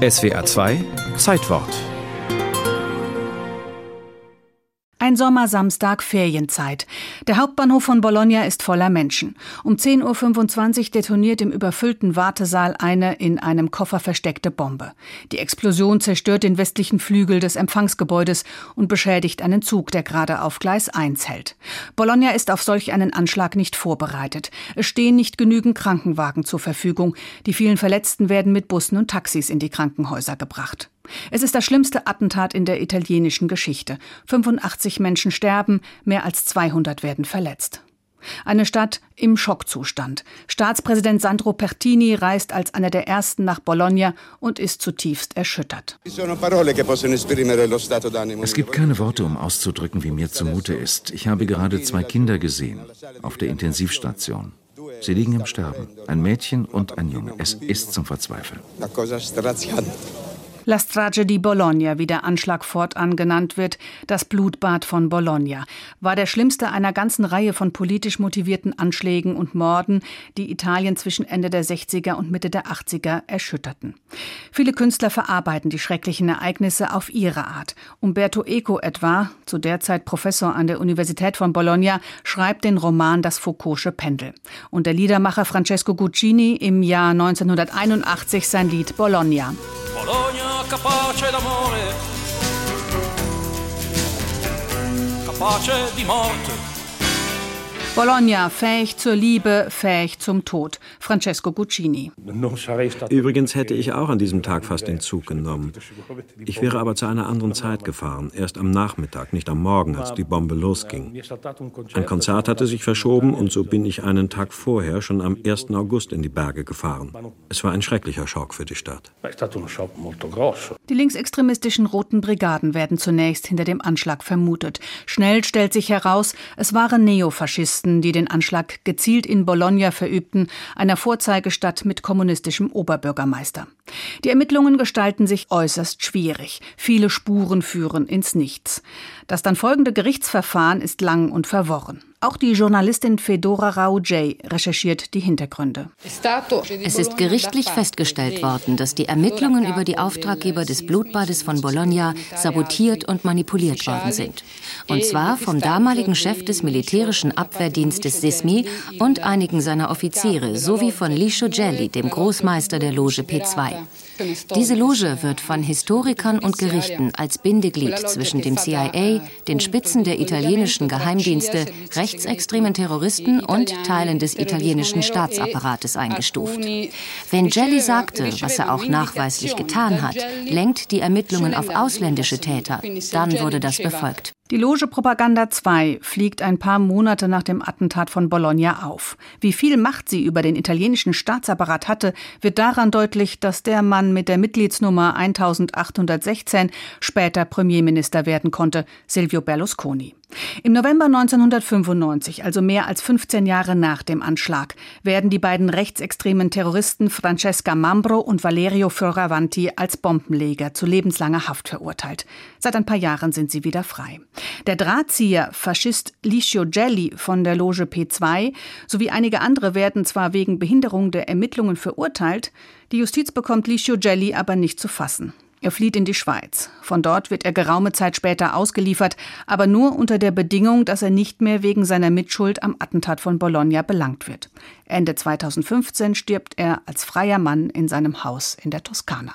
SWA 2 Zeitwort Ein Sommersamstag, Ferienzeit. Der Hauptbahnhof von Bologna ist voller Menschen. Um 10.25 Uhr detoniert im überfüllten Wartesaal eine in einem Koffer versteckte Bombe. Die Explosion zerstört den westlichen Flügel des Empfangsgebäudes und beschädigt einen Zug, der gerade auf Gleis 1 hält. Bologna ist auf solch einen Anschlag nicht vorbereitet. Es stehen nicht genügend Krankenwagen zur Verfügung. Die vielen Verletzten werden mit Bussen und Taxis in die Krankenhäuser gebracht. Es ist das schlimmste Attentat in der italienischen Geschichte. 85 Menschen sterben, mehr als 200 werden verletzt. Eine Stadt im Schockzustand. Staatspräsident Sandro Pertini reist als einer der ersten nach Bologna und ist zutiefst erschüttert. Es gibt keine Worte, um auszudrücken, wie mir zumute ist. Ich habe gerade zwei Kinder gesehen auf der Intensivstation. Sie liegen im Sterben. Ein Mädchen und ein Junge. Es ist zum Verzweifeln. La Strage di Bologna, wie der Anschlag fortan genannt wird, das Blutbad von Bologna, war der schlimmste einer ganzen Reihe von politisch motivierten Anschlägen und Morden, die Italien zwischen Ende der 60er und Mitte der 80er erschütterten. Viele Künstler verarbeiten die schrecklichen Ereignisse auf ihre Art. Umberto Eco etwa, zu der Zeit Professor an der Universität von Bologna, schreibt den Roman Das Foucault'sche Pendel. Und der Liedermacher Francesco Guccini im Jahr 1981 sein Lied Bologna. Bologna capace d'amore, capace di morte. Bologna, fähig zur Liebe, fähig zum Tod. Francesco Guccini. Übrigens hätte ich auch an diesem Tag fast den Zug genommen. Ich wäre aber zu einer anderen Zeit gefahren, erst am Nachmittag, nicht am Morgen, als die Bombe losging. Ein Konzert hatte sich verschoben und so bin ich einen Tag vorher, schon am 1. August, in die Berge gefahren. Es war ein schrecklicher Schock für die Stadt. Die linksextremistischen Roten Brigaden werden zunächst hinter dem Anschlag vermutet. Schnell stellt sich heraus, es waren Neofaschisten die den Anschlag gezielt in Bologna verübten, einer Vorzeigestadt mit kommunistischem Oberbürgermeister. Die Ermittlungen gestalten sich äußerst schwierig. Viele Spuren führen ins Nichts. Das dann folgende Gerichtsverfahren ist lang und verworren. Auch die Journalistin Fedora Raujay recherchiert die Hintergründe. Es ist gerichtlich festgestellt worden, dass die Ermittlungen über die Auftraggeber des Blutbades von Bologna sabotiert und manipuliert worden sind. Und zwar vom damaligen Chef des militärischen Abwehrdienstes SISMI und einigen seiner Offiziere sowie von Liscio Gelli, dem Großmeister der Loge P2. Diese Loge wird von Historikern und Gerichten als Bindeglied zwischen dem CIA, den Spitzen der italienischen Geheimdienste, rechtsextremen Terroristen und Teilen des italienischen Staatsapparates eingestuft. Wenn Gelli sagte, was er auch nachweislich getan hat, lenkt die Ermittlungen auf ausländische Täter, dann wurde das befolgt. Die Loge Propaganda 2 fliegt ein paar Monate nach dem Attentat von Bologna auf. Wie viel Macht sie über den italienischen Staatsapparat hatte, wird daran deutlich, dass der Mann mit der Mitgliedsnummer 1816 später Premierminister werden konnte, Silvio Berlusconi. Im November 1995, also mehr als 15 Jahre nach dem Anschlag, werden die beiden rechtsextremen Terroristen Francesca Mambro und Valerio Fioravanti als Bombenleger zu lebenslanger Haft verurteilt. Seit ein paar Jahren sind sie wieder frei. Der Drahtzieher Faschist Licio Gelli von der Loge P2 sowie einige andere werden zwar wegen Behinderung der Ermittlungen verurteilt, die Justiz bekommt Licio Gelli aber nicht zu fassen. Er flieht in die Schweiz. Von dort wird er geraume Zeit später ausgeliefert, aber nur unter der Bedingung, dass er nicht mehr wegen seiner Mitschuld am Attentat von Bologna belangt wird. Ende 2015 stirbt er als freier Mann in seinem Haus in der Toskana.